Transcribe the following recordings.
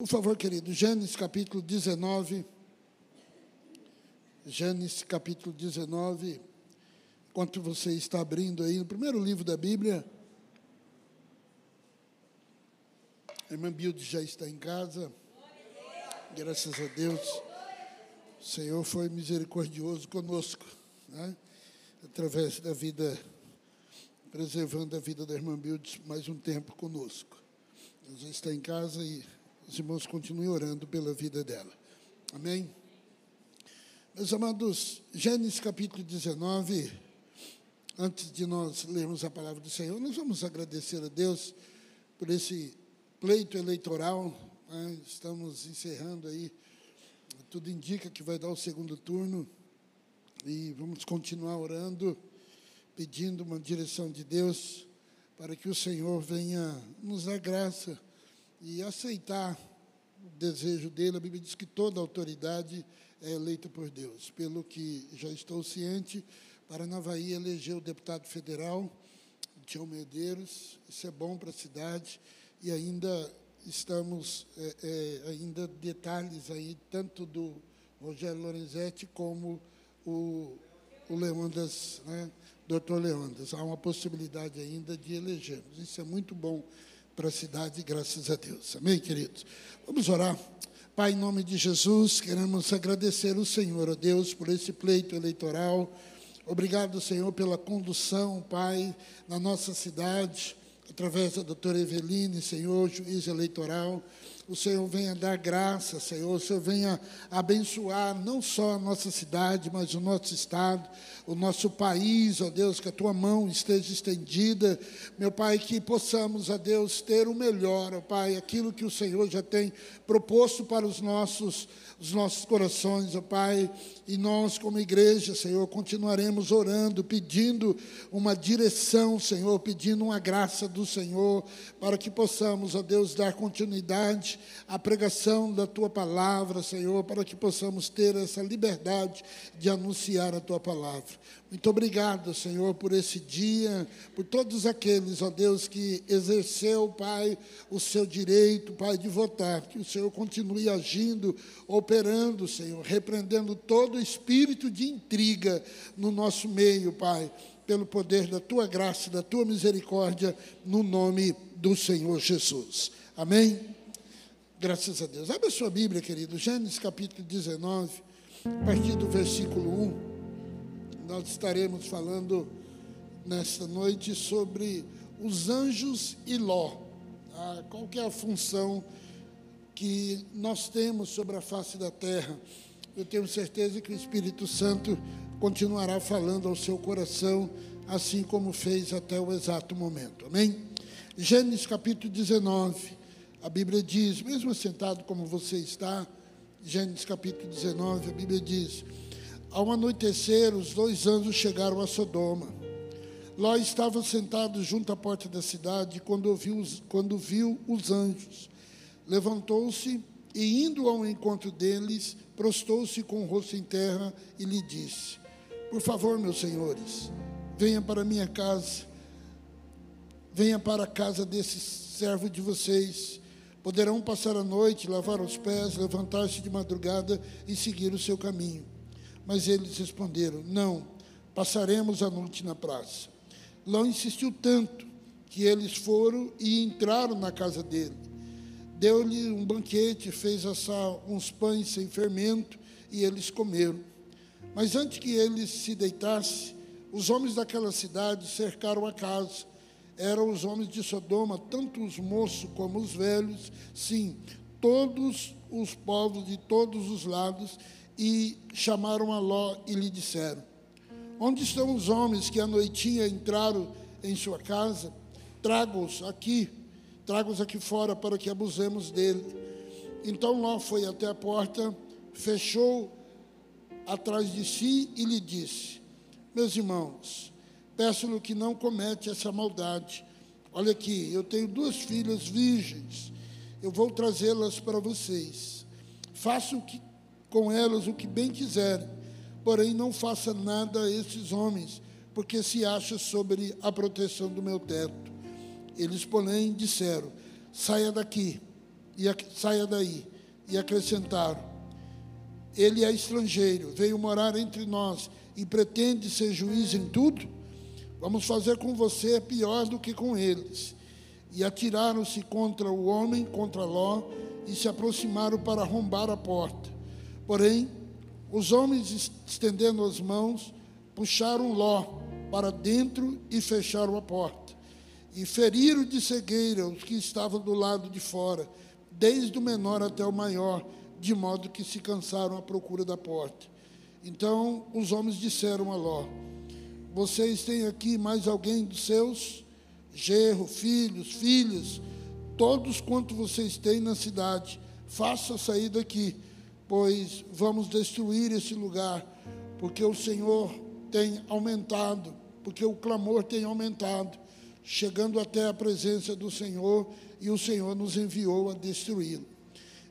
Por favor, querido, Gênesis capítulo 19. Gênesis capítulo 19. Enquanto você está abrindo aí, no primeiro livro da Bíblia. A irmã Bilde já está em casa. Graças a Deus. O Senhor foi misericordioso conosco, né? através da vida, preservando a vida da irmã Bilde mais um tempo conosco. Ela já está em casa e os irmãos continuem orando pela vida dela. Amém? Meus amados, Gênesis capítulo 19, antes de nós lermos a palavra do Senhor, nós vamos agradecer a Deus por esse pleito eleitoral. Né? Estamos encerrando aí, tudo indica que vai dar o segundo turno e vamos continuar orando, pedindo uma direção de Deus para que o Senhor venha nos dar graça e aceitar o desejo dele. A Bíblia diz que toda autoridade é eleita por Deus. Pelo que já estou ciente, Paranavaí elegeu o deputado federal, Tião Medeiros. Isso é bom para a cidade. E ainda estamos, é, é, ainda detalhes aí, tanto do Rogério Lorenzetti como o, o Leondas, né? doutor Leondas. Há uma possibilidade ainda de elegermos. Isso é muito bom para a cidade, graças a Deus. Amém, queridos? Vamos orar. Pai, em nome de Jesus, queremos agradecer o Senhor, ó Deus, por esse pleito eleitoral. Obrigado, Senhor, pela condução, Pai, na nossa cidade, através da doutora Eveline, Senhor, juiz eleitoral o Senhor venha dar graça, Senhor, o Senhor venha abençoar não só a nossa cidade, mas o nosso estado, o nosso país, ó Deus, que a tua mão esteja estendida, meu Pai, que possamos, ó Deus, ter o melhor, ó Pai, aquilo que o Senhor já tem proposto para os nossos, os nossos corações, ó Pai, e nós, como igreja, Senhor, continuaremos orando, pedindo uma direção, Senhor, pedindo uma graça do Senhor, para que possamos, ó Deus, dar continuidade à pregação da tua palavra, Senhor, para que possamos ter essa liberdade de anunciar a tua palavra. Muito obrigado, Senhor, por esse dia, por todos aqueles, ó Deus, que exerceu, Pai, o seu direito, Pai, de votar. Que o Senhor continue agindo, operando, Senhor, repreendendo todo espírito de intriga no nosso meio, Pai, pelo poder da tua graça, da tua misericórdia, no nome do Senhor Jesus. Amém? Graças a Deus. Abre a sua Bíblia, querido, Gênesis capítulo 19, a partir do versículo 1 nós estaremos falando nesta noite sobre os anjos e Ló. Tá? Qual é a função que nós temos sobre a face da terra? Eu tenho certeza que o Espírito Santo continuará falando ao seu coração, assim como fez até o exato momento. Amém? Gênesis capítulo 19, a Bíblia diz, mesmo sentado como você está, Gênesis capítulo 19, a Bíblia diz: ao anoitecer, os dois anjos chegaram a Sodoma. Ló estava sentado junto à porta da cidade quando viu os, quando viu os anjos. Levantou-se e, indo ao encontro deles, prostou-se com o rosto em terra e lhe disse: Por favor, meus senhores, venha para minha casa, venha para a casa desse servo de vocês. Poderão passar a noite, lavar os pés, levantar-se de madrugada e seguir o seu caminho. Mas eles responderam: Não, passaremos a noite na praça. Ló insistiu tanto que eles foram e entraram na casa dele. Deu-lhe um banquete, fez assar uns pães sem fermento e eles comeram. Mas antes que eles se deitassem, os homens daquela cidade cercaram a casa. Eram os homens de Sodoma, tanto os moços como os velhos, sim, todos os povos de todos os lados, e chamaram a Ló e lhe disseram: Onde estão os homens que à noitinha entraram em sua casa? Traga-os aqui, traga-os aqui fora para que abusemos dele. Então Ló foi até a porta, fechou atrás de si e lhe disse: Meus irmãos, peço-lhe que não comete essa maldade. Olha aqui, eu tenho duas filhas virgens, eu vou trazê-las para vocês. Façam o que com elas o que bem quiserem, porém não faça nada a esses homens, porque se acha sobre a proteção do meu teto. Eles, porém, disseram: Saia daqui, e saia daí. E acrescentaram: Ele é estrangeiro, veio morar entre nós e pretende ser juiz em tudo? Vamos fazer com você pior do que com eles. E atiraram-se contra o homem, contra Ló, e se aproximaram para arrombar a porta. Porém, os homens, estendendo as mãos, puxaram Ló para dentro e fecharam a porta. E feriram de cegueira os que estavam do lado de fora, desde o menor até o maior, de modo que se cansaram à procura da porta. Então os homens disseram a Ló: Vocês têm aqui mais alguém dos seus? Gerro, filhos, filhas, todos quanto vocês têm na cidade, faça sair daqui, pois vamos destruir esse lugar, porque o Senhor tem aumentado, porque o clamor tem aumentado, chegando até a presença do Senhor, e o Senhor nos enviou a destruí-lo.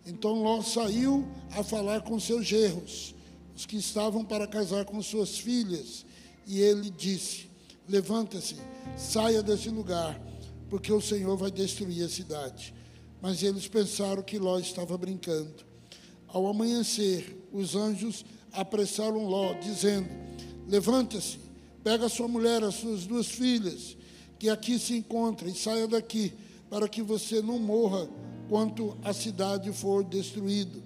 Então Ló saiu a falar com seus gerros os que estavam para casar com suas filhas, e ele disse: Levanta-se, saia desse lugar, porque o Senhor vai destruir a cidade. Mas eles pensaram que Ló estava brincando. Ao amanhecer, os anjos apressaram Ló, dizendo: Levanta-se, pega sua mulher, as suas duas filhas, que aqui se encontram, e saia daqui, para que você não morra quanto a cidade for destruída.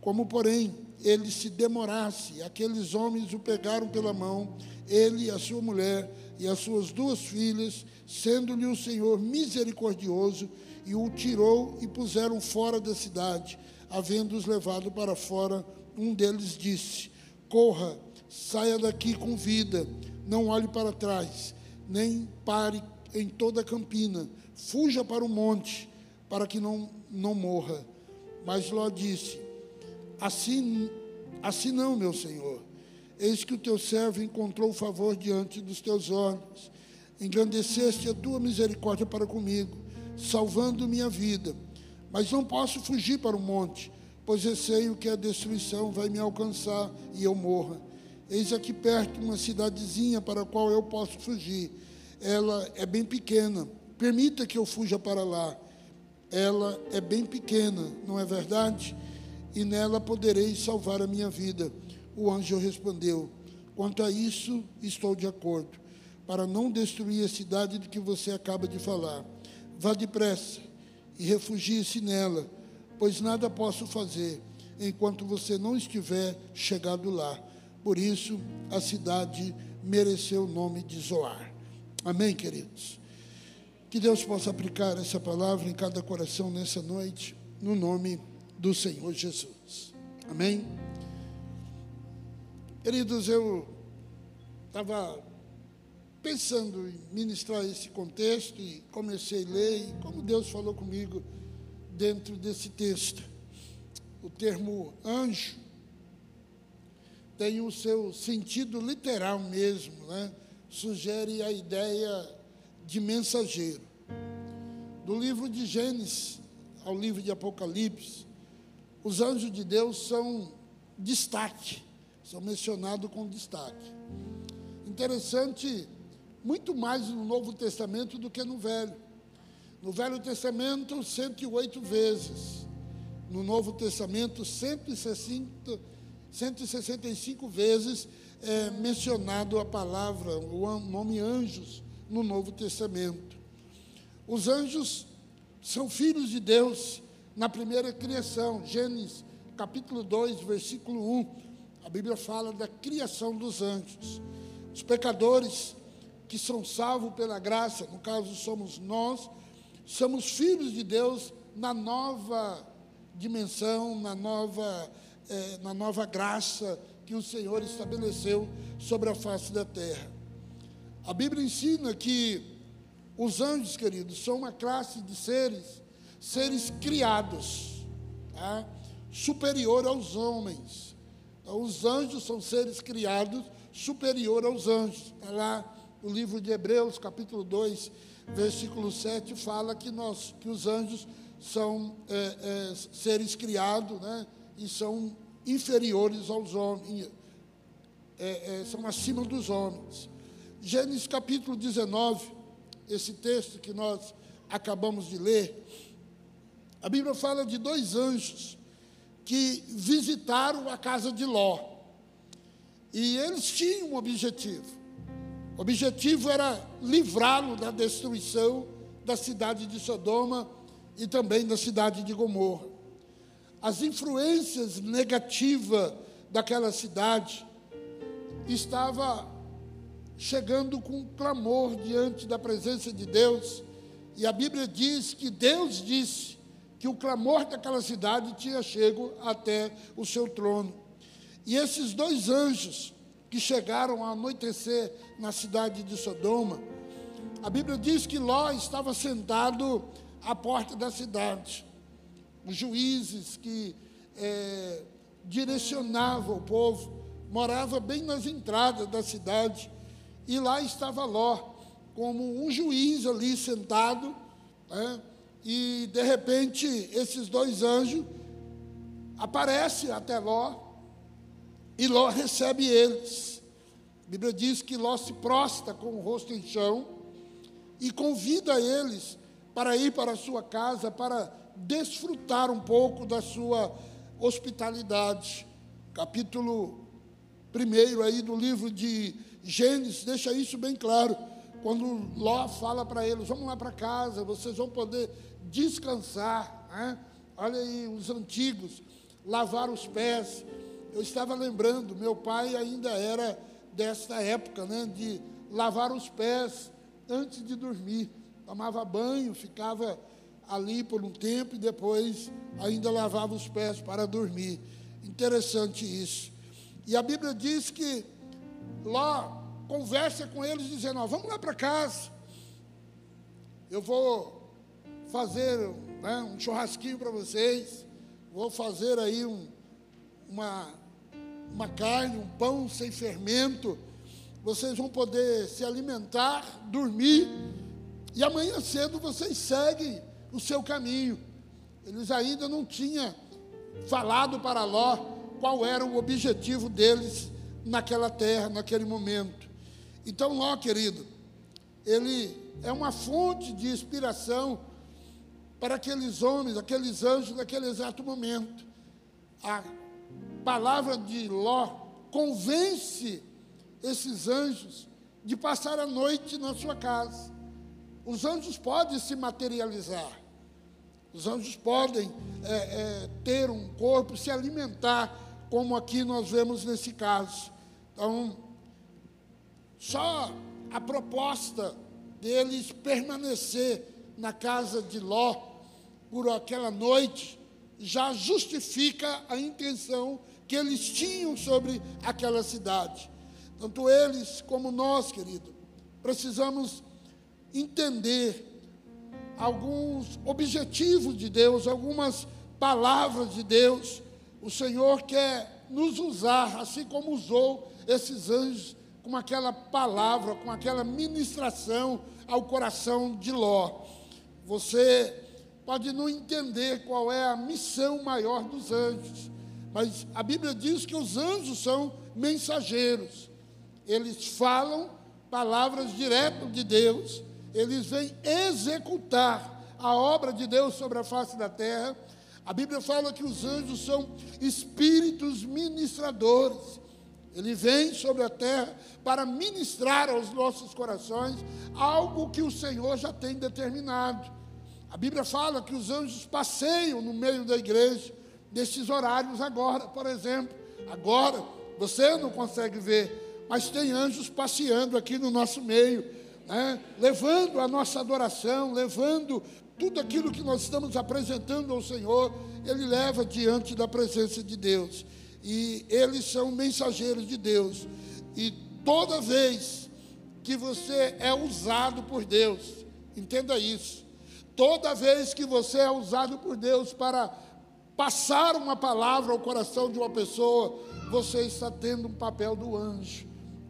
Como, porém, ele se demorasse. Aqueles homens o pegaram pela mão, ele, a sua mulher e as suas duas filhas, sendo-lhe o Senhor misericordioso, e o tirou e puseram fora da cidade. Havendo-os levado para fora, um deles disse: Corra, saia daqui com vida, não olhe para trás, nem pare em toda a campina, fuja para o monte, para que não, não morra. Mas Ló disse: Assim, assim não, meu Senhor. Eis que o teu servo encontrou favor diante dos teus olhos. Engrandeceste a tua misericórdia para comigo, salvando minha vida. Mas não posso fugir para o monte, pois receio que a destruição vai me alcançar e eu morra. Eis aqui perto uma cidadezinha para a qual eu posso fugir. Ela é bem pequena. Permita que eu fuja para lá. Ela é bem pequena, não é verdade? E nela poderei salvar a minha vida. O anjo respondeu: Quanto a isso, estou de acordo, para não destruir a cidade de que você acaba de falar. Vá depressa e refugie-se nela, pois nada posso fazer enquanto você não estiver chegado lá. Por isso, a cidade mereceu o nome de Zoar. Amém, queridos? Que Deus possa aplicar essa palavra em cada coração nessa noite, no nome de do Senhor Jesus. Amém? Queridos, eu estava pensando em ministrar esse contexto e comecei a ler, e como Deus falou comigo dentro desse texto. O termo anjo tem o seu sentido literal mesmo, né? sugere a ideia de mensageiro. Do livro de Gênesis ao livro de Apocalipse, os anjos de Deus são destaque, são mencionados com destaque. Interessante, muito mais no Novo Testamento do que no Velho. No Velho Testamento, 108 vezes. No Novo Testamento, 160, 165 vezes é mencionado a palavra, o nome anjos no Novo Testamento. Os anjos são filhos de Deus na primeira criação, Gênesis capítulo 2, versículo 1, a Bíblia fala da criação dos anjos. Os pecadores que são salvos pela graça, no caso somos nós, somos filhos de Deus na nova dimensão, na nova, eh, na nova graça que o Senhor estabeleceu sobre a face da terra. A Bíblia ensina que os anjos, queridos, são uma classe de seres seres criados, tá? superior aos homens. Então, os anjos são seres criados superior aos anjos. Está lá o livro de Hebreus, capítulo 2, versículo 7, fala que, nós, que os anjos são é, é, seres criados né? e são inferiores aos homens, é, é são acima dos homens. Gênesis capítulo 19, esse texto que nós acabamos de ler, A Bíblia fala de dois anjos que visitaram a casa de Ló. E eles tinham um objetivo. O objetivo era livrá-lo da destruição da cidade de Sodoma e também da cidade de Gomorra. As influências negativas daquela cidade estava chegando com um clamor diante da presença de Deus, e a Bíblia diz que Deus disse que o clamor daquela cidade tinha chego até o seu trono. E esses dois anjos que chegaram a anoitecer na cidade de Sodoma, a Bíblia diz que Ló estava sentado à porta da cidade. Os juízes que é, direcionavam o povo morava bem nas entradas da cidade e lá estava Ló como um juiz ali sentado, né? E de repente esses dois anjos aparecem até Ló e Ló recebe eles. A Bíblia diz que Ló se prosta com o rosto em chão e convida eles para ir para a sua casa para desfrutar um pouco da sua hospitalidade. Capítulo 1 aí do livro de Gênesis deixa isso bem claro. Quando Ló fala para eles: vamos lá para casa, vocês vão poder descansar. Né? Olha aí, os antigos, lavar os pés. Eu estava lembrando, meu pai ainda era desta época, né, de lavar os pés antes de dormir. Tomava banho, ficava ali por um tempo e depois ainda lavava os pés para dormir. Interessante isso. E a Bíblia diz que Ló conversa com eles dizendo: ó, vamos lá para casa. Eu vou fazer né, um churrasquinho para vocês. Vou fazer aí um, uma, uma carne, um pão sem fermento. Vocês vão poder se alimentar, dormir. E amanhã cedo vocês seguem o seu caminho. Eles ainda não tinham falado para Ló qual era o objetivo deles naquela terra, naquele momento. Então, Ló, querido, ele é uma fonte de inspiração para aqueles homens, aqueles anjos naquele exato momento. A palavra de Ló convence esses anjos de passar a noite na sua casa. Os anjos podem se materializar, os anjos podem é, é, ter um corpo, se alimentar, como aqui nós vemos nesse caso. Então, só a proposta deles permanecer na casa de Ló por aquela noite já justifica a intenção que eles tinham sobre aquela cidade. Tanto eles como nós, querido, precisamos entender alguns objetivos de Deus, algumas palavras de Deus. O Senhor quer nos usar, assim como usou esses anjos com aquela palavra, com aquela ministração ao coração de Ló. Você pode não entender qual é a missão maior dos anjos, mas a Bíblia diz que os anjos são mensageiros. Eles falam palavras direto de Deus, eles vêm executar a obra de Deus sobre a face da terra. A Bíblia fala que os anjos são espíritos ministradores. Ele vem sobre a terra para ministrar aos nossos corações algo que o Senhor já tem determinado. A Bíblia fala que os anjos passeiam no meio da igreja nesses horários agora, por exemplo. Agora, você não consegue ver, mas tem anjos passeando aqui no nosso meio, né? levando a nossa adoração, levando tudo aquilo que nós estamos apresentando ao Senhor, Ele leva diante da presença de Deus e eles são mensageiros de Deus. E toda vez que você é usado por Deus, entenda isso. Toda vez que você é usado por Deus para passar uma palavra ao coração de uma pessoa, você está tendo um papel do anjo.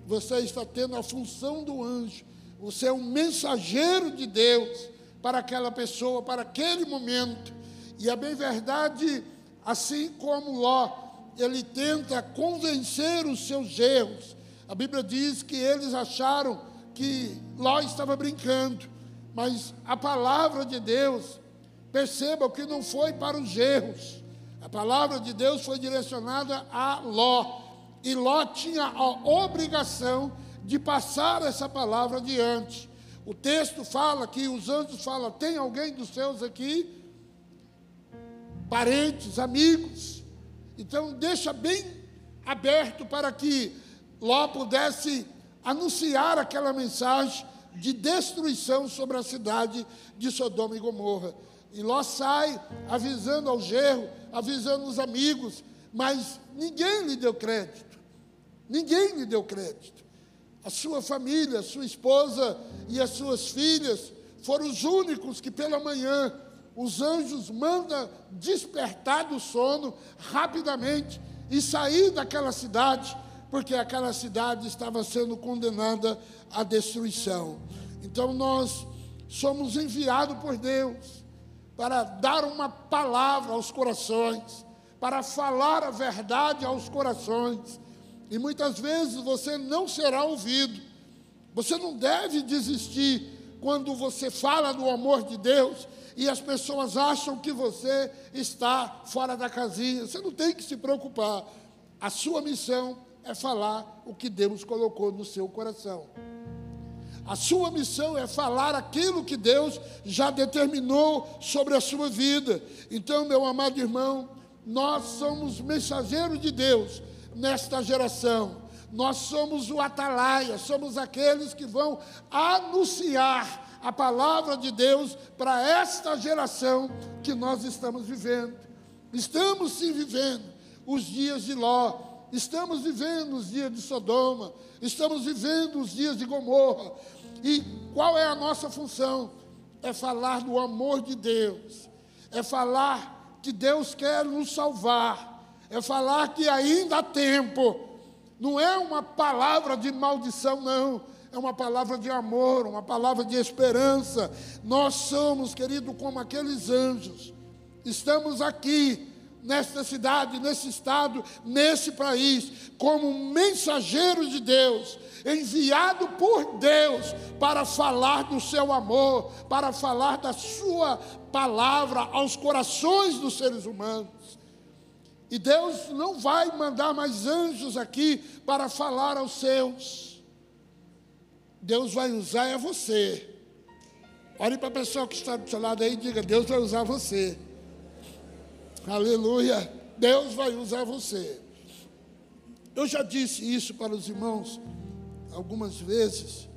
Você está tendo a função do anjo. Você é um mensageiro de Deus para aquela pessoa, para aquele momento. E é bem verdade, assim como Ló ele tenta convencer os seus erros. A Bíblia diz que eles acharam que Ló estava brincando, mas a palavra de Deus Percebam que não foi para os erros. A palavra de Deus foi direcionada a Ló. E Ló tinha a obrigação de passar essa palavra adiante. O texto fala que os anjos falam: tem alguém dos seus aqui? Parentes, amigos. Então deixa bem aberto para que Ló pudesse anunciar aquela mensagem de destruição sobre a cidade de Sodoma e Gomorra. E Ló sai avisando ao gerro, avisando os amigos, mas ninguém lhe deu crédito. Ninguém lhe deu crédito. A sua família, a sua esposa e as suas filhas foram os únicos que pela manhã os anjos mandam despertar do sono rapidamente e sair daquela cidade, porque aquela cidade estava sendo condenada à destruição. Então nós somos enviados por Deus para dar uma palavra aos corações, para falar a verdade aos corações. E muitas vezes você não será ouvido. Você não deve desistir quando você fala do amor de Deus e as pessoas acham que você está fora da casinha. Você não tem que se preocupar. A sua missão é falar o que Deus colocou no seu coração. A sua missão é falar aquilo que Deus já determinou sobre a sua vida. Então, meu amado irmão, nós somos mensageiros de Deus nesta geração. Nós somos o atalaia, somos aqueles que vão anunciar a palavra de Deus para esta geração que nós estamos vivendo. Estamos sim vivendo os dias de Ló, estamos vivendo os dias de Sodoma, estamos vivendo os dias de Gomorra. E qual é a nossa função? É falar do amor de Deus, é falar que Deus quer nos salvar, é falar que ainda há tempo. Não é uma palavra de maldição, não é uma palavra de amor, uma palavra de esperança. Nós somos, querido, como aqueles anjos. Estamos aqui, nesta cidade, nesse estado, nesse país, como mensageiros de Deus, enviado por Deus para falar do seu amor, para falar da sua palavra aos corações dos seres humanos. E Deus não vai mandar mais anjos aqui para falar aos seus. Deus vai usar é você. Olhe para a pessoa que está do seu lado aí e diga: Deus vai usar você. Aleluia. Deus vai usar você. Eu já disse isso para os irmãos algumas vezes.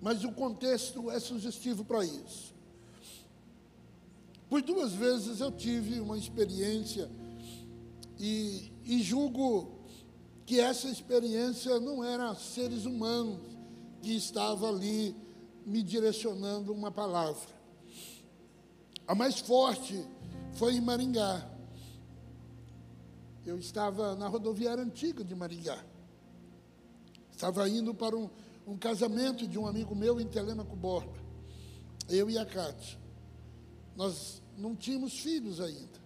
Mas o contexto é sugestivo para isso. Por duas vezes eu tive uma experiência e, e julgo que essa experiência não era seres humanos que estava ali me direcionando uma palavra. A mais forte foi em Maringá. Eu estava na rodoviária antiga de Maringá. Estava indo para um, um casamento de um amigo meu em Telemaco Borba. Eu e a Cátia. Nós não tínhamos filhos ainda.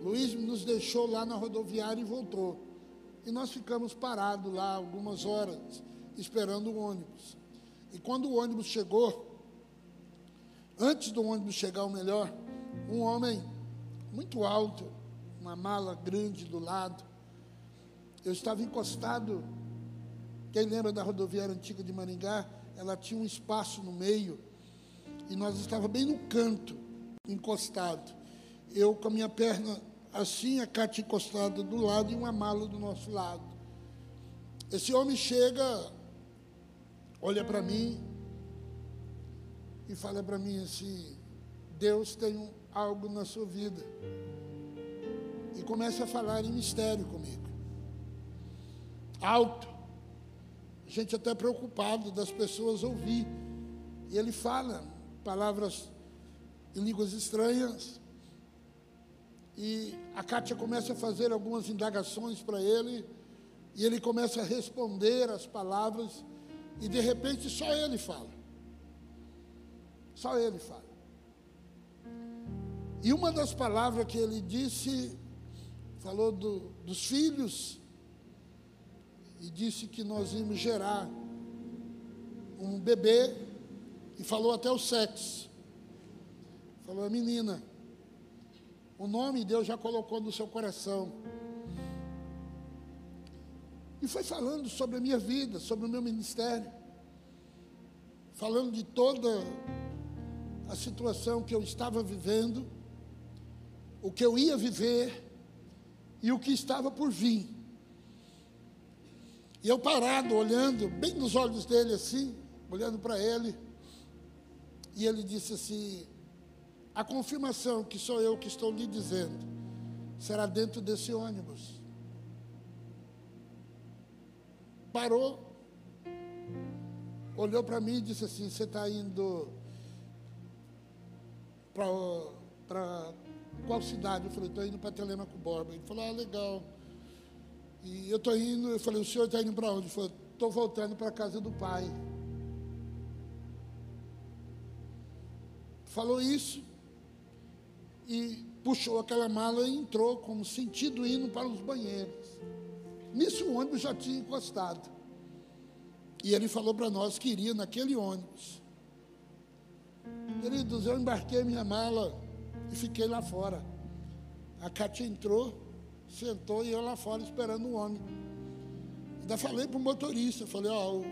Luiz nos deixou lá na rodoviária e voltou. E nós ficamos parados lá algumas horas, esperando o ônibus. E quando o ônibus chegou, antes do ônibus chegar, o melhor, um homem muito alto, uma mala grande do lado. Eu estava encostado. Quem lembra da rodoviária antiga de Maringá? Ela tinha um espaço no meio e nós estávamos bem no canto, encostado. Eu com a minha perna assim a Cátia encostada do lado e uma mala do nosso lado. Esse homem chega, olha para mim e fala para mim assim: Deus tem algo na sua vida. E começa a falar em mistério comigo. Alto. Gente até preocupado das pessoas ouvir. E ele fala palavras em línguas estranhas. E a Kátia começa a fazer algumas indagações para ele, e ele começa a responder as palavras, e de repente só ele fala. Só ele fala. E uma das palavras que ele disse, falou do, dos filhos, e disse que nós íamos gerar um bebê e falou até o sexo. Falou, menina, o nome Deus já colocou no seu coração. E foi falando sobre a minha vida, sobre o meu ministério. Falando de toda a situação que eu estava vivendo, o que eu ia viver e o que estava por vir. E eu parado, olhando bem nos olhos dele assim, olhando para ele, e ele disse assim: a confirmação que sou eu que estou lhe dizendo será dentro desse ônibus. Parou, olhou para mim e disse assim: Você está indo para qual cidade? Eu falei: Estou indo para Telemaco Borba. Ele falou: Ah, legal. E eu estou indo, eu falei: O senhor está indo para onde? Ele falou: Estou voltando para a casa do pai. Falou isso e puxou aquela mala e entrou como sentido indo para os banheiros. Nisso o ônibus já tinha encostado. E ele falou para nós que iria naquele ônibus. Queridos, eu embarquei minha mala e fiquei lá fora. A Cátia entrou, sentou e eu lá fora esperando o ônibus. Ainda falei para o motorista, falei, ó, oh,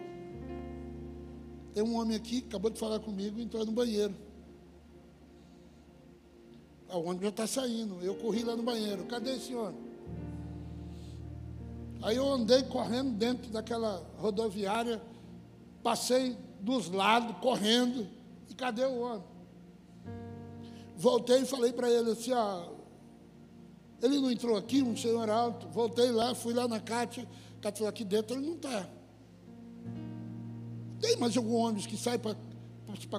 tem um homem aqui que acabou de falar comigo e entrou no banheiro. Ah, o ônibus já está saindo. Eu corri lá no banheiro. Cadê esse ônibus? Aí eu andei correndo dentro daquela rodoviária, passei dos lados, correndo, e cadê o ônibus? Voltei e falei para ele assim, ó, ele não entrou aqui, um senhor alto. Voltei lá, fui lá na Cátia, Cátia falou, aqui dentro ele não está. Tem mais algum ônibus que sai para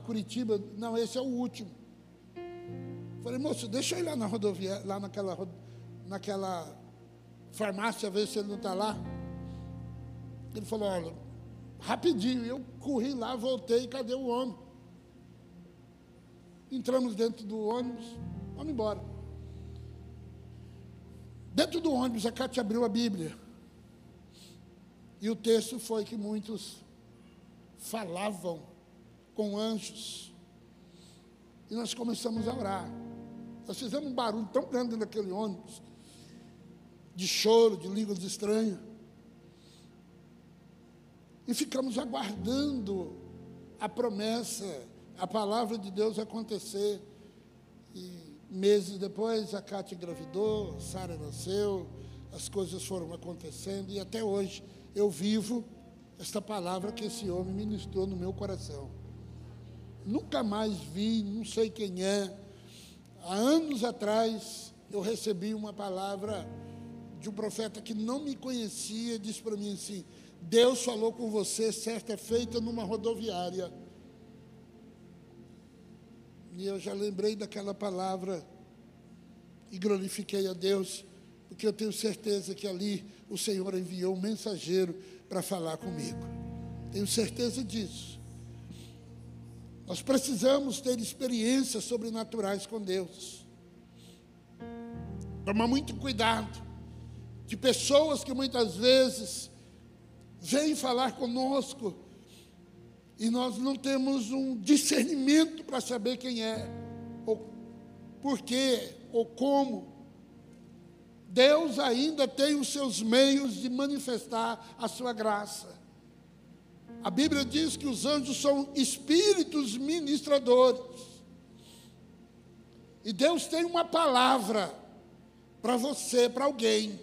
Curitiba? Não, esse é o último. Falei, moço, deixa eu ir lá na rodovia, lá naquela, naquela farmácia, ver se ele não está lá. Ele falou, olha, rapidinho. Eu corri lá, voltei, cadê o homem? Entramos dentro do ônibus, vamos embora. Dentro do ônibus, a Cátia abriu a Bíblia. E o texto foi que muitos falavam com anjos. E nós começamos a orar. Nós fizemos um barulho tão grande naquele ônibus, de choro, de línguas estranhas. E ficamos aguardando a promessa, a palavra de Deus acontecer. E meses depois a Cátia engravidou, Sara nasceu, as coisas foram acontecendo e até hoje eu vivo esta palavra que esse homem ministrou no meu coração. Nunca mais vi, não sei quem é, Há anos atrás, eu recebi uma palavra de um profeta que não me conhecia, disse para mim assim: Deus falou com você certa feita numa rodoviária. E eu já lembrei daquela palavra e glorifiquei a Deus, porque eu tenho certeza que ali o Senhor enviou um mensageiro para falar comigo. Tenho certeza disso. Nós precisamos ter experiências sobrenaturais com Deus. Tomar muito cuidado de pessoas que muitas vezes vêm falar conosco e nós não temos um discernimento para saber quem é, ou por quê, ou como. Deus ainda tem os seus meios de manifestar a sua graça. A Bíblia diz que os anjos são espíritos ministradores. E Deus tem uma palavra para você, para alguém.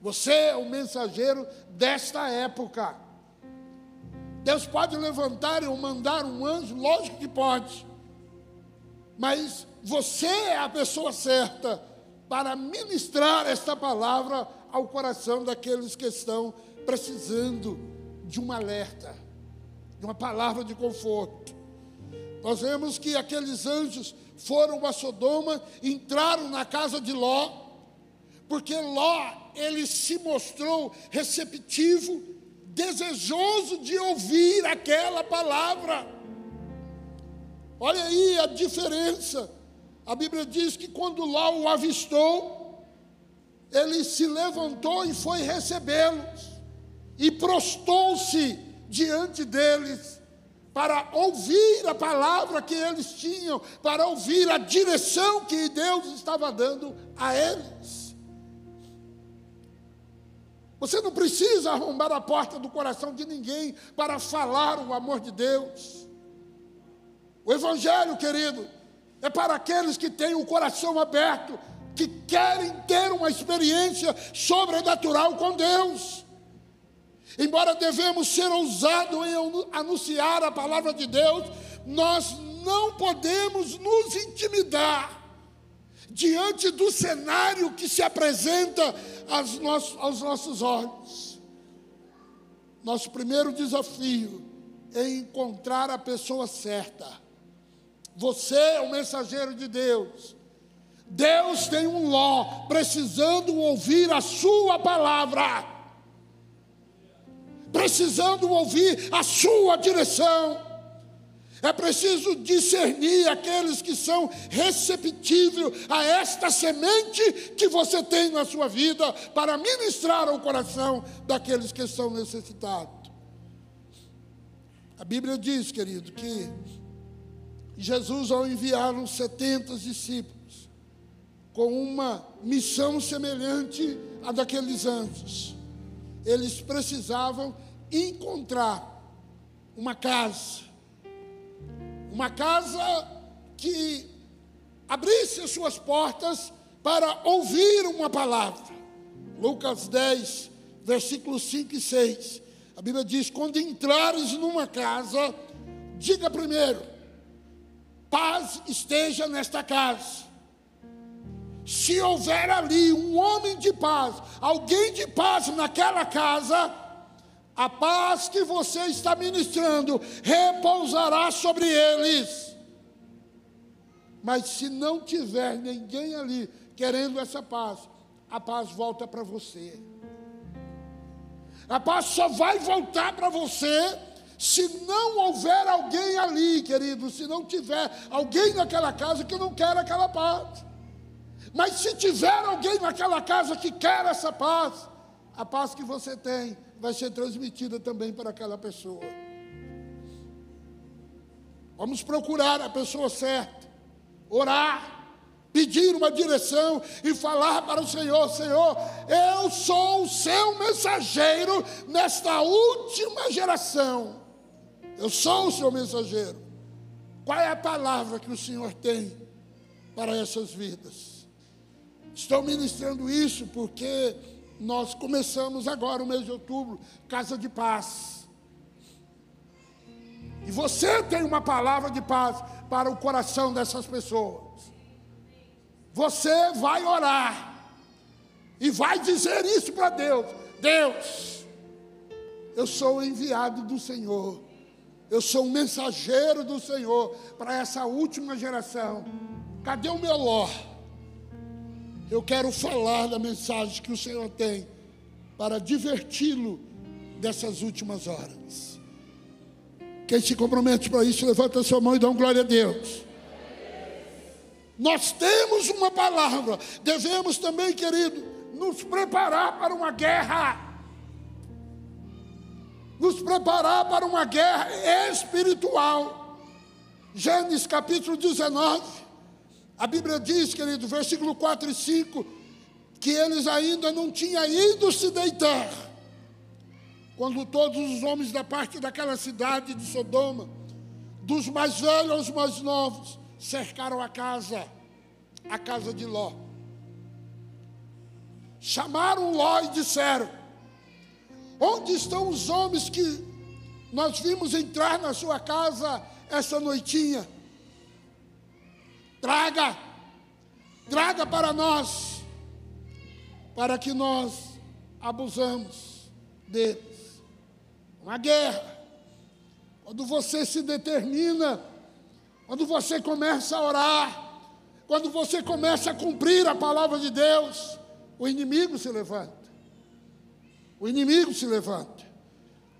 Você é o mensageiro desta época. Deus pode levantar ou mandar um anjo, lógico que pode. Mas você é a pessoa certa para ministrar esta palavra ao coração daqueles que estão precisando de um alerta, de uma palavra de conforto. Nós vemos que aqueles anjos foram a Sodoma, entraram na casa de Ló, porque Ló, ele se mostrou receptivo, desejoso de ouvir aquela palavra. Olha aí a diferença. A Bíblia diz que quando Ló o avistou, ele se levantou e foi recebê-los e prostou-se diante deles. para ouvir a palavra que eles tinham, para ouvir a direção que Deus estava dando a eles. Você não precisa arrombar a porta do coração de ninguém para falar o amor de Deus. O Evangelho, querido, é para aqueles que têm o coração aberto, que querem ter uma experiência sobrenatural com Deus. Embora devemos ser ousados em anunciar a palavra de Deus, nós não podemos nos intimidar diante do cenário que se apresenta aos nossos, aos nossos olhos. Nosso primeiro desafio é encontrar a pessoa certa. Você é o mensageiro de Deus. Deus tem um Ló precisando ouvir a sua palavra precisando ouvir a sua direção. É preciso discernir aqueles que são receptíveis a esta semente que você tem na sua vida para ministrar ao coração daqueles que são necessitados. A Bíblia diz, querido, que Jesus, ao enviar os 70 discípulos com uma missão semelhante à daqueles anjos, eles precisavam encontrar uma casa, uma casa que abrisse as suas portas para ouvir uma palavra. Lucas 10, versículos 5 e 6. A Bíblia diz: quando entrares numa casa, diga primeiro, paz esteja nesta casa. Se houver ali um homem de paz, alguém de paz naquela casa, a paz que você está ministrando repousará sobre eles. Mas se não tiver ninguém ali querendo essa paz, a paz volta para você. A paz só vai voltar para você se não houver alguém ali, querido, se não tiver alguém naquela casa que não quer aquela paz. Mas se tiver alguém naquela casa que quer essa paz, a paz que você tem vai ser transmitida também para aquela pessoa. Vamos procurar a pessoa certa, orar, pedir uma direção e falar para o Senhor: Senhor, eu sou o seu mensageiro nesta última geração. Eu sou o seu mensageiro. Qual é a palavra que o Senhor tem para essas vidas? Estou ministrando isso porque nós começamos agora o mês de outubro, Casa de Paz. E você tem uma palavra de paz para o coração dessas pessoas. Você vai orar e vai dizer isso para Deus: Deus, eu sou enviado do Senhor, eu sou um mensageiro do Senhor para essa última geração. Cadê o meu Ló? Eu quero falar da mensagem que o Senhor tem para diverti-lo dessas últimas horas. Quem se compromete para isso, levanta a sua mão e dá um glória a Deus. Nós temos uma palavra, devemos também, querido, nos preparar para uma guerra. Nos preparar para uma guerra espiritual. Gênesis capítulo 19 a Bíblia diz, querido, versículo 4 e 5, que eles ainda não tinham ido se deitar, quando todos os homens da parte daquela cidade de Sodoma, dos mais velhos aos mais novos, cercaram a casa, a casa de Ló. Chamaram Ló e disseram: Onde estão os homens que nós vimos entrar na sua casa essa noitinha? Traga, traga para nós, para que nós abusamos deles. Uma guerra. Quando você se determina, quando você começa a orar, quando você começa a cumprir a palavra de Deus, o inimigo se levanta. O inimigo se levanta.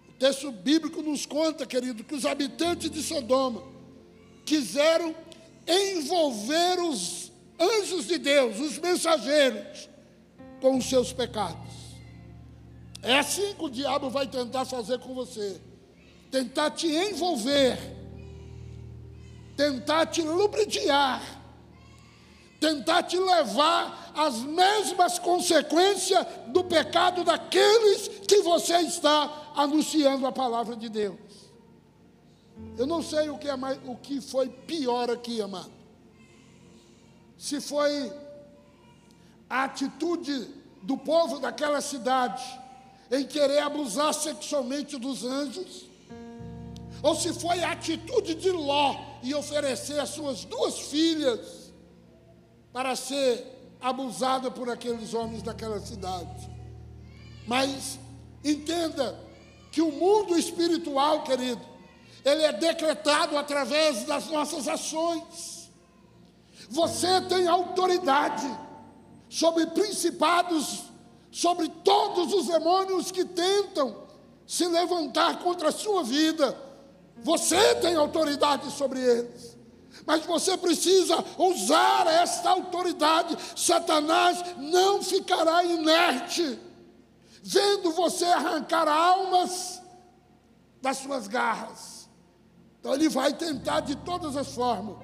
O texto bíblico nos conta, querido, que os habitantes de Sodoma quiseram envolver os anjos de Deus, os mensageiros, com os seus pecados. É assim que o diabo vai tentar fazer com você. tentar te envolver, tentar te lubridiar, tentar te levar às mesmas consequências do pecado daqueles que você está anunciando a palavra de Deus. Eu não sei o que, é mais, o que foi pior aqui, amado. Se foi a atitude do povo daquela cidade em querer abusar sexualmente dos anjos, ou se foi a atitude de Ló em oferecer as suas duas filhas para ser abusada por aqueles homens daquela cidade. Mas entenda que o mundo espiritual, querido, ele é decretado através das nossas ações. Você tem autoridade sobre principados, sobre todos os demônios que tentam se levantar contra a sua vida. Você tem autoridade sobre eles. Mas você precisa usar esta autoridade. Satanás não ficará inerte, vendo você arrancar almas das suas garras. Então ele vai tentar de todas as formas.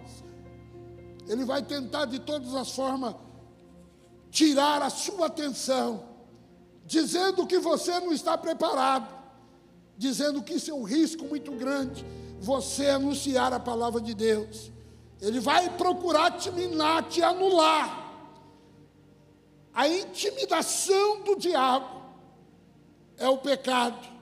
Ele vai tentar de todas as formas tirar a sua atenção, dizendo que você não está preparado, dizendo que isso é um risco muito grande, você anunciar a palavra de Deus. Ele vai procurar te minar, te anular. A intimidação do diabo é o pecado.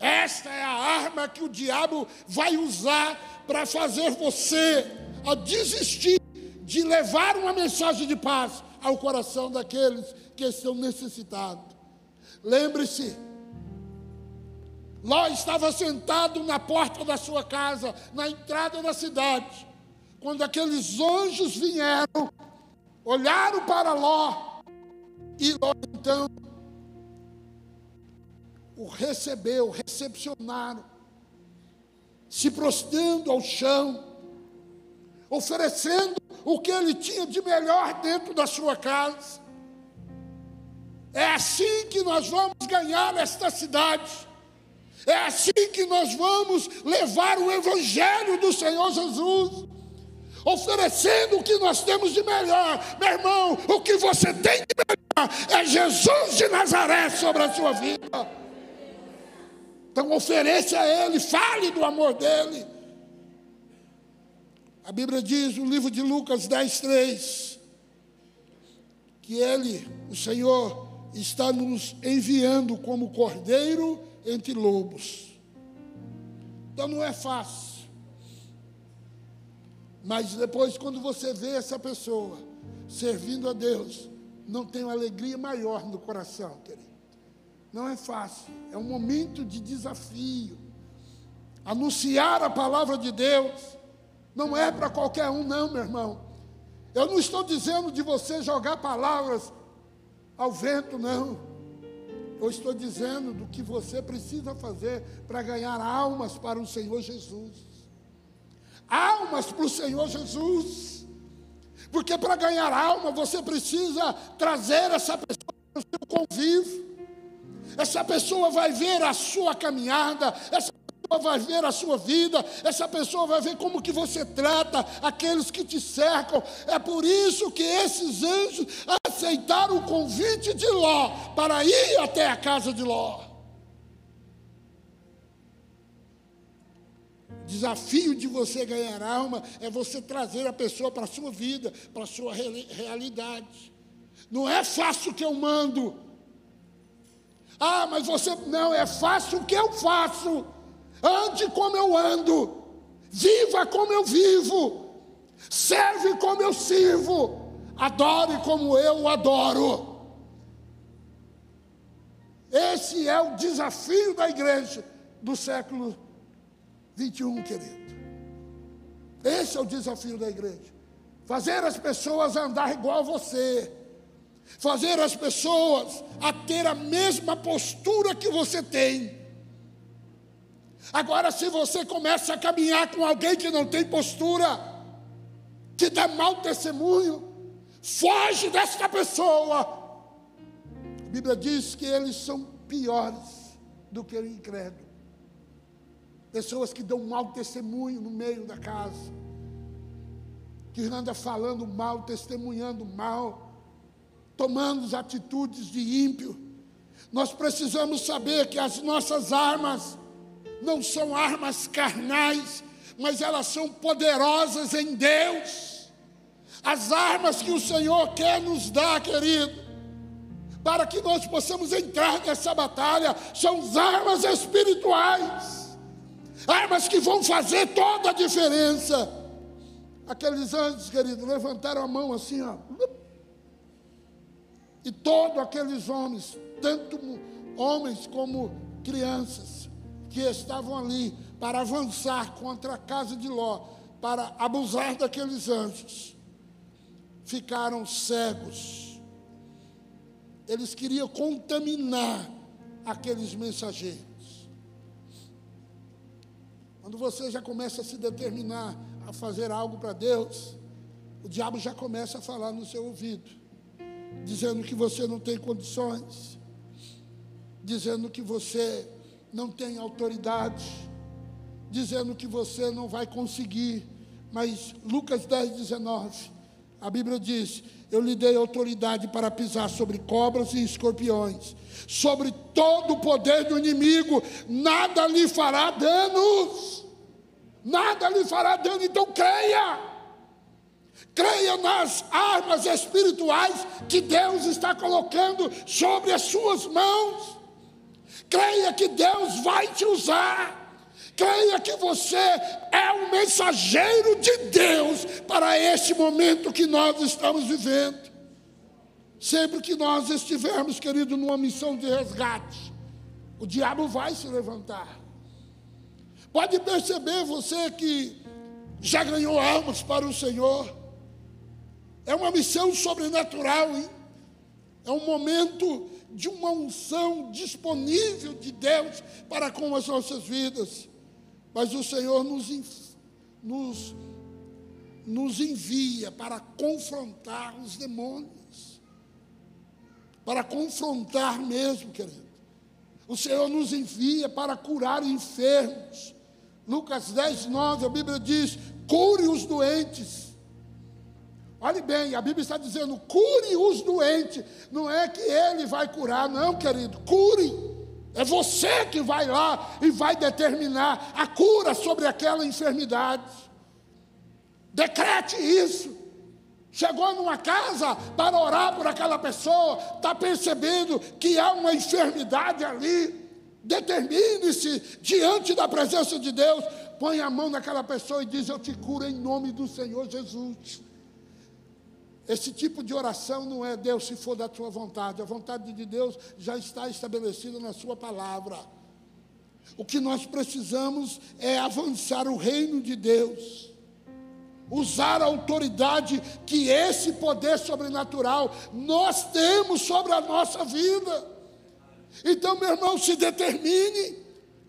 Esta é a arma que o diabo vai usar para fazer você a desistir de levar uma mensagem de paz ao coração daqueles que estão necessitados. Lembre-se, Ló estava sentado na porta da sua casa, na entrada da cidade, quando aqueles anjos vieram, olharam para Ló, e Ló então o recebeu, recepcionaram, se prostrando ao chão, oferecendo o que ele tinha de melhor dentro da sua casa. É assim que nós vamos ganhar esta cidade. É assim que nós vamos levar o Evangelho do Senhor Jesus, oferecendo o que nós temos de melhor. Meu irmão, o que você tem de melhor é Jesus de Nazaré sobre a sua vida. Então ofereça a Ele, fale do amor dEle. A Bíblia diz no livro de Lucas 10, 3, que Ele, o Senhor, está nos enviando como cordeiro entre lobos. Então não é fácil. Mas depois, quando você vê essa pessoa servindo a Deus, não tem uma alegria maior no coração, querido. Não é fácil, é um momento de desafio. Anunciar a palavra de Deus não é para qualquer um, não, meu irmão. Eu não estou dizendo de você jogar palavras ao vento, não. Eu estou dizendo do que você precisa fazer para ganhar almas para o Senhor Jesus. Almas para o Senhor Jesus. Porque para ganhar alma você precisa trazer essa pessoa para o seu convívio. Essa pessoa vai ver a sua caminhada, essa vai ver a sua vida, essa pessoa vai ver como que você trata aqueles que te cercam. É por isso que esses anjos aceitaram o convite de Ló para ir até a casa de Ló. desafio de você ganhar alma é você trazer a pessoa para a sua vida, para a sua realidade. Não é fácil o que eu mando. Ah, mas você. Não, é fácil o que eu faço. Ande como eu ando, viva como eu vivo, serve como eu sirvo, adore como eu adoro. Esse é o desafio da igreja do século 21, querido. Esse é o desafio da igreja. Fazer as pessoas andar igual a você. Fazer as pessoas a ter a mesma postura que você tem. Agora, se você começa a caminhar com alguém que não tem postura, que dá mau testemunho, foge desta pessoa. A Bíblia diz que eles são piores do que o incrédulo. pessoas que dão mau testemunho no meio da casa, que anda falando mal, testemunhando mal, tomando atitudes de ímpio. Nós precisamos saber que as nossas armas não são armas carnais, mas elas são poderosas em Deus. As armas que o Senhor quer nos dar, querido, para que nós possamos entrar nessa batalha, são as armas espirituais, armas que vão fazer toda a diferença. Aqueles anjos, querido, levantaram a mão assim, ó. E todos aqueles homens, tanto homens como crianças, que estavam ali para avançar contra a casa de Ló, para abusar daqueles anjos, ficaram cegos. Eles queriam contaminar aqueles mensageiros. Quando você já começa a se determinar a fazer algo para Deus, o diabo já começa a falar no seu ouvido, dizendo que você não tem condições, dizendo que você não tem autoridade, dizendo que você não vai conseguir. Mas Lucas 10, 19, a Bíblia diz: Eu lhe dei autoridade para pisar sobre cobras e escorpiões, sobre todo o poder do inimigo, nada lhe fará danos. Nada lhe fará dano, então creia. Creia nas armas espirituais que Deus está colocando sobre as suas mãos. Creia que Deus vai te usar. Creia que você é um mensageiro de Deus para este momento que nós estamos vivendo. Sempre que nós estivermos, querido, numa missão de resgate, o diabo vai se levantar. Pode perceber você que já ganhou almas para o Senhor. É uma missão sobrenatural, hein? É um momento de uma unção disponível de Deus para com as nossas vidas. Mas o Senhor nos, nos, nos envia para confrontar os demônios, para confrontar mesmo, querido. O Senhor nos envia para curar enfermos. Lucas 10, 9, a Bíblia diz: cure os doentes Olhe bem, a Bíblia está dizendo: cure os doentes. Não é que ele vai curar, não, querido. Cure. É você que vai lá e vai determinar a cura sobre aquela enfermidade. Decrete isso. Chegou numa casa para orar por aquela pessoa, está percebendo que há uma enfermidade ali. Determine-se diante da presença de Deus, põe a mão naquela pessoa e diz: Eu te curo em nome do Senhor Jesus. Esse tipo de oração não é Deus se for da tua vontade. A vontade de Deus já está estabelecida na sua palavra. O que nós precisamos é avançar o reino de Deus. Usar a autoridade que esse poder sobrenatural nós temos sobre a nossa vida. Então, meu irmão, se determine,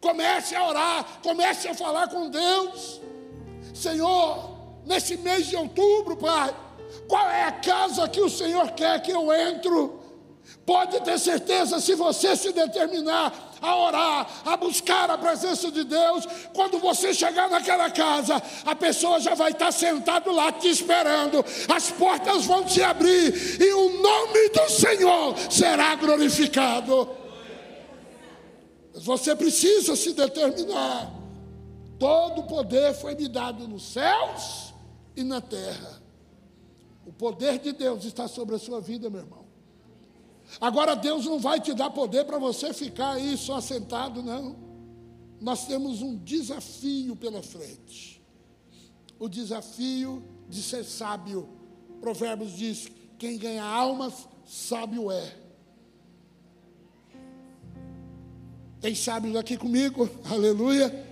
comece a orar, comece a falar com Deus. Senhor, nesse mês de outubro, Pai, qual é a casa que o Senhor quer que eu entro? Pode ter certeza, se você se determinar a orar, a buscar a presença de Deus, quando você chegar naquela casa, a pessoa já vai estar sentada lá te esperando, as portas vão se abrir e o nome do Senhor será glorificado. Mas você precisa se determinar. Todo o poder foi me dado nos céus e na terra. O poder de Deus está sobre a sua vida, meu irmão. Agora, Deus não vai te dar poder para você ficar aí só sentado, não. Nós temos um desafio pela frente. O desafio de ser sábio. Provérbios diz: quem ganha almas, sábio é. Tem sábios aqui comigo? Aleluia.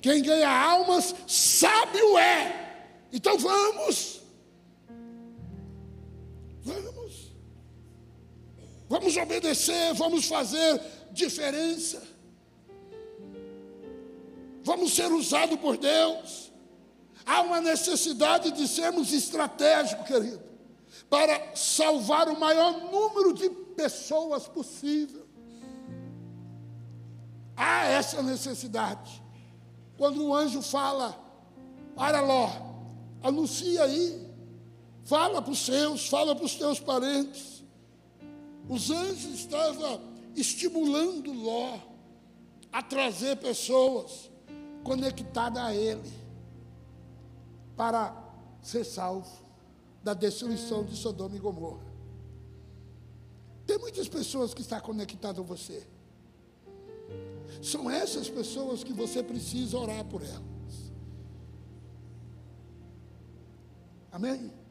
Quem ganha almas, sábio é. Então vamos. Vamos. Vamos obedecer, vamos fazer diferença. Vamos ser usados por Deus. Há uma necessidade de sermos estratégicos, querido, para salvar o maior número de pessoas possível. Há essa necessidade. Quando o anjo fala, para Ló, anuncia aí, fala para os seus, fala para os teus parentes. Os anjos estavam estimulando Ló a trazer pessoas conectadas a ele para ser salvo da destruição de Sodoma e Gomorra. Tem muitas pessoas que estão conectadas a você. São essas pessoas que você precisa orar por elas. Amém?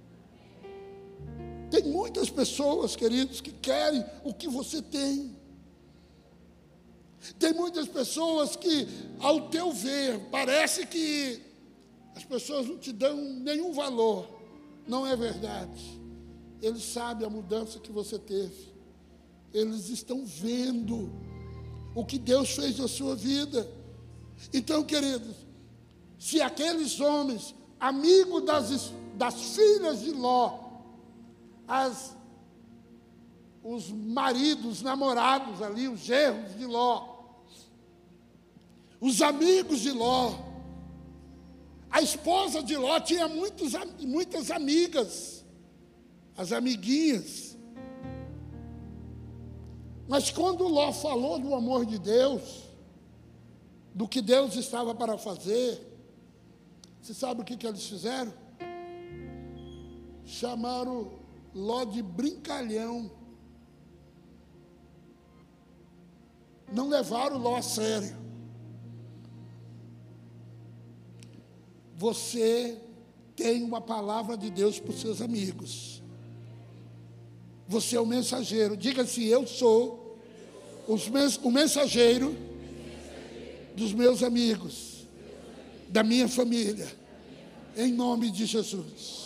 Muitas pessoas, queridos, que querem o que você tem. Tem muitas pessoas que, ao teu ver, parece que as pessoas não te dão nenhum valor. Não é verdade. Eles sabem a mudança que você teve. Eles estão vendo o que Deus fez na sua vida. Então, queridos, se aqueles homens, amigos das, das filhas de Ló, as, os maridos, namorados ali, os gerros de Ló, os amigos de Ló. A esposa de Ló tinha muitos, muitas amigas, as amiguinhas. Mas quando Ló falou do amor de Deus, do que Deus estava para fazer, você sabe o que, que eles fizeram? Chamaram Ló de brincalhão. Não levaram Ló a sério. Você tem uma palavra de Deus para os seus amigos. Você é o mensageiro. Diga assim: Eu sou o mensageiro dos meus amigos, da minha família, em nome de Jesus.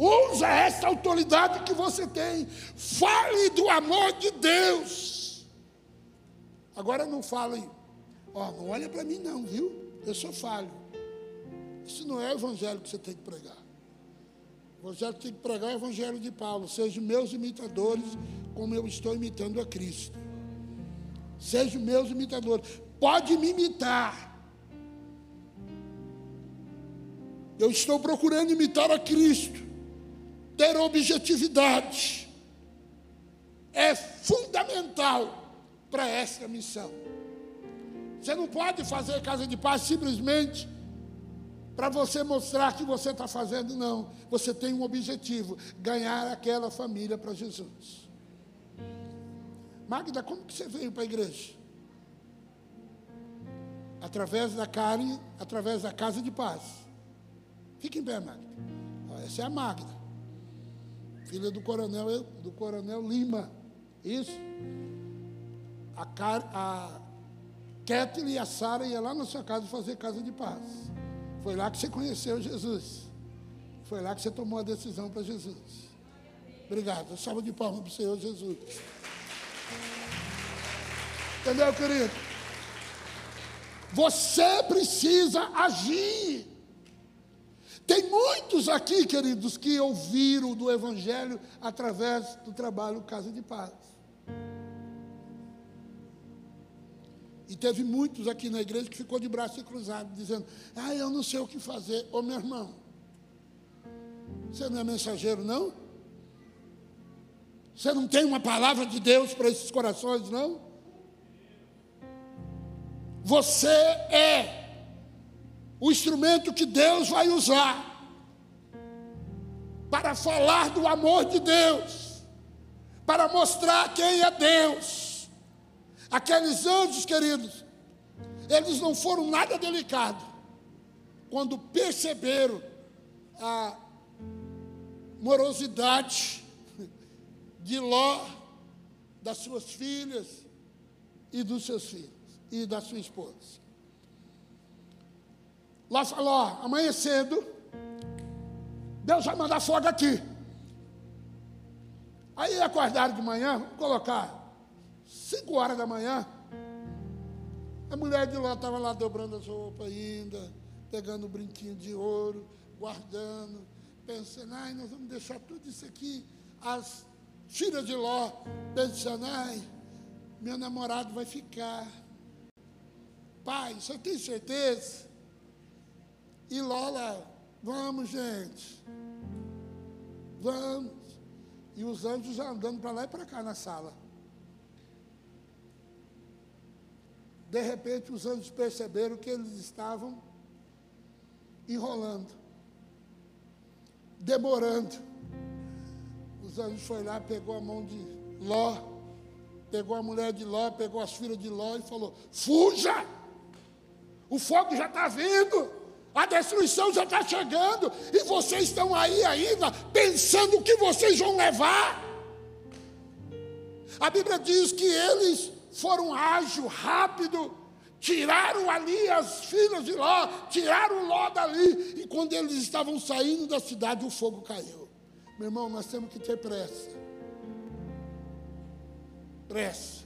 Usa essa autoridade que você tem. Fale do amor de Deus. Agora não fale, não olha para mim não, viu? Eu sou falho. Isso não é o evangelho que você tem que pregar. O evangelho que tem que pregar é o evangelho de Paulo. Sejam meus imitadores, como eu estou imitando a Cristo. Sejam meus imitadores. Pode me imitar. Eu estou procurando imitar a Cristo. Ter objetividade. É fundamental para essa missão. Você não pode fazer casa de paz simplesmente para você mostrar que você está fazendo, não. Você tem um objetivo: ganhar aquela família para Jesus. Magda, como que você veio para a igreja? Através da carne, através da casa de paz. Fique em pé, Magda. Essa é a Magda, filha do coronel, do coronel Lima. Isso? A, Car, a e a Sara iam lá na sua casa fazer casa de paz. Foi lá que você conheceu Jesus. Foi lá que você tomou a decisão para Jesus. Obrigado. Salva de palmas para o Senhor Jesus. Entendeu, querido? Você precisa agir. Tem muitos aqui, queridos, que ouviram do Evangelho através do trabalho Casa de Paz. E teve muitos aqui na igreja que ficou de braço cruzado, dizendo: Ah, eu não sei o que fazer. Ô meu irmão, você não é mensageiro, não? Você não tem uma palavra de Deus para esses corações, não? Você é o instrumento que Deus vai usar para falar do amor de Deus, para mostrar quem é Deus Aqueles anjos, queridos, eles não foram nada delicados quando perceberam a morosidade de Ló, das suas filhas e dos seus filhos e da sua esposa. Lá falou: ó, amanhã cedo, Deus vai mandar fogo aqui. Aí acordaram de manhã, vamos colocar Cinco horas da manhã, a mulher de lá estava lá dobrando as roupas ainda, pegando o um brinquinho de ouro, guardando, pensando, ai, nós vamos deixar tudo isso aqui. As filhas de Ló pensando, ai, meu namorado vai ficar. pai, você tem certeza? E Lola, vamos, gente. Vamos. E os anjos andando para lá e para cá na sala. De repente, os anjos perceberam que eles estavam enrolando, demorando. Os anjos foi lá, pegou a mão de Ló, pegou a mulher de Ló, pegou as filhas de Ló e falou: Fuja! O fogo já está vindo. A destruição já está chegando e vocês estão aí ainda pensando o que vocês vão levar. A Bíblia diz que eles foram ágil, rápido, tiraram ali as filhas de Ló, tiraram Ló dali, e quando eles estavam saindo da cidade, o fogo caiu. Meu irmão, nós temos que ter pressa. Pressa.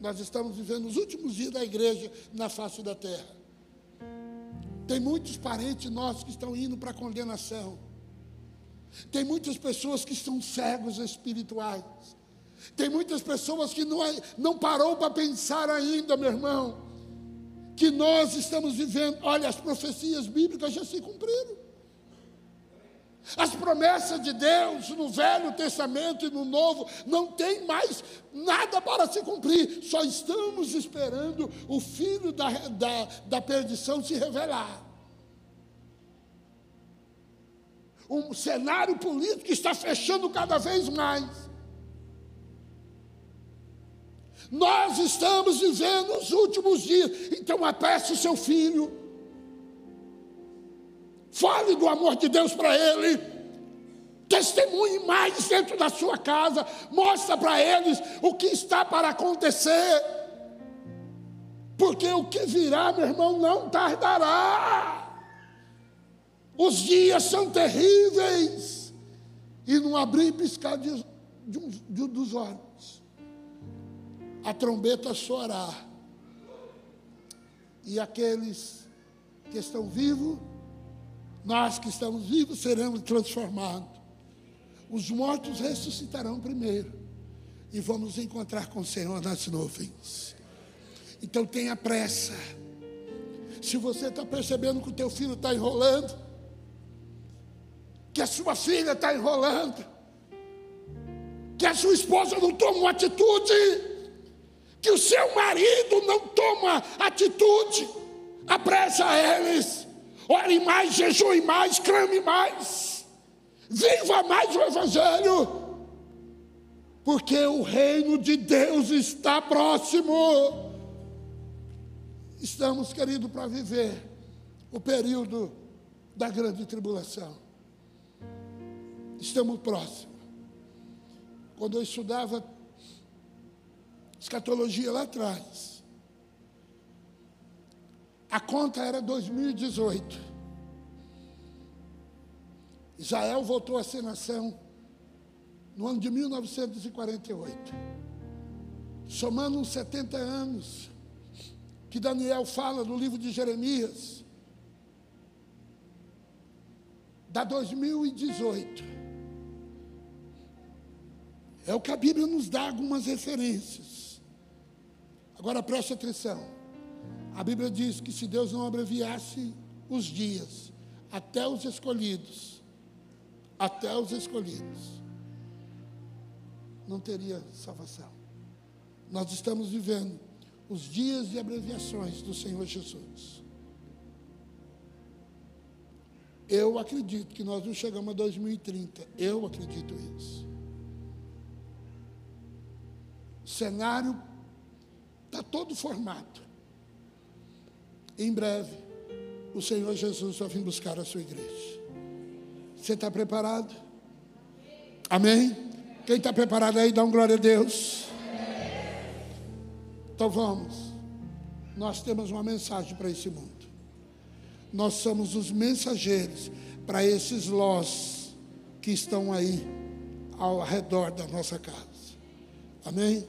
Nós estamos vivendo os últimos dias da igreja na face da terra. Tem muitos parentes nossos que estão indo para a condenação. Tem muitas pessoas que estão cegos espirituais. Tem muitas pessoas que não, não parou para pensar ainda, meu irmão, que nós estamos vivendo. Olha, as profecias bíblicas já se cumpriram. As promessas de Deus no Velho Testamento e no Novo não tem mais nada para se cumprir, só estamos esperando o filho da, da, da perdição se revelar. Um cenário político está fechando cada vez mais. Nós estamos vivendo os últimos dias, então apresse o seu filho Fale do amor de Deus para ele. Testemunhe mais dentro da sua casa. Mostra para eles o que está para acontecer. Porque o que virá, meu irmão, não tardará. Os dias são terríveis. E não abrir e piscar de, de, de, dos olhos. A trombeta soará. E aqueles que estão vivos nós que estamos vivos seremos transformados. Os mortos ressuscitarão primeiro. E vamos encontrar com o Senhor nas nuvens. Então tenha pressa. Se você está percebendo que o teu filho está enrolando, que a sua filha está enrolando, que a sua esposa não toma uma atitude, que o seu marido não toma atitude, apressa eles ore mais, jejue mais, clame mais, viva mais o Evangelho, porque o reino de Deus está próximo. Estamos, querido, para viver o período da grande tribulação. Estamos próximos. Quando eu estudava escatologia lá atrás, a conta era 2018. Israel voltou a ser nação no ano de 1948. Somando uns 70 anos que Daniel fala no livro de Jeremias, da 2018. É o que a Bíblia nos dá algumas referências. Agora preste atenção. A Bíblia diz que se Deus não abreviasse os dias, até os escolhidos, até os escolhidos, não teria salvação. Nós estamos vivendo os dias de abreviações do Senhor Jesus. Eu acredito que nós não chegamos a 2030. Eu acredito isso. O cenário está todo formado. Em breve, o Senhor Jesus vai vir buscar a sua igreja. Você está preparado? Amém? Quem está preparado aí, dá um glória a Deus. Então vamos. Nós temos uma mensagem para esse mundo. Nós somos os mensageiros para esses lós que estão aí ao redor da nossa casa. Amém?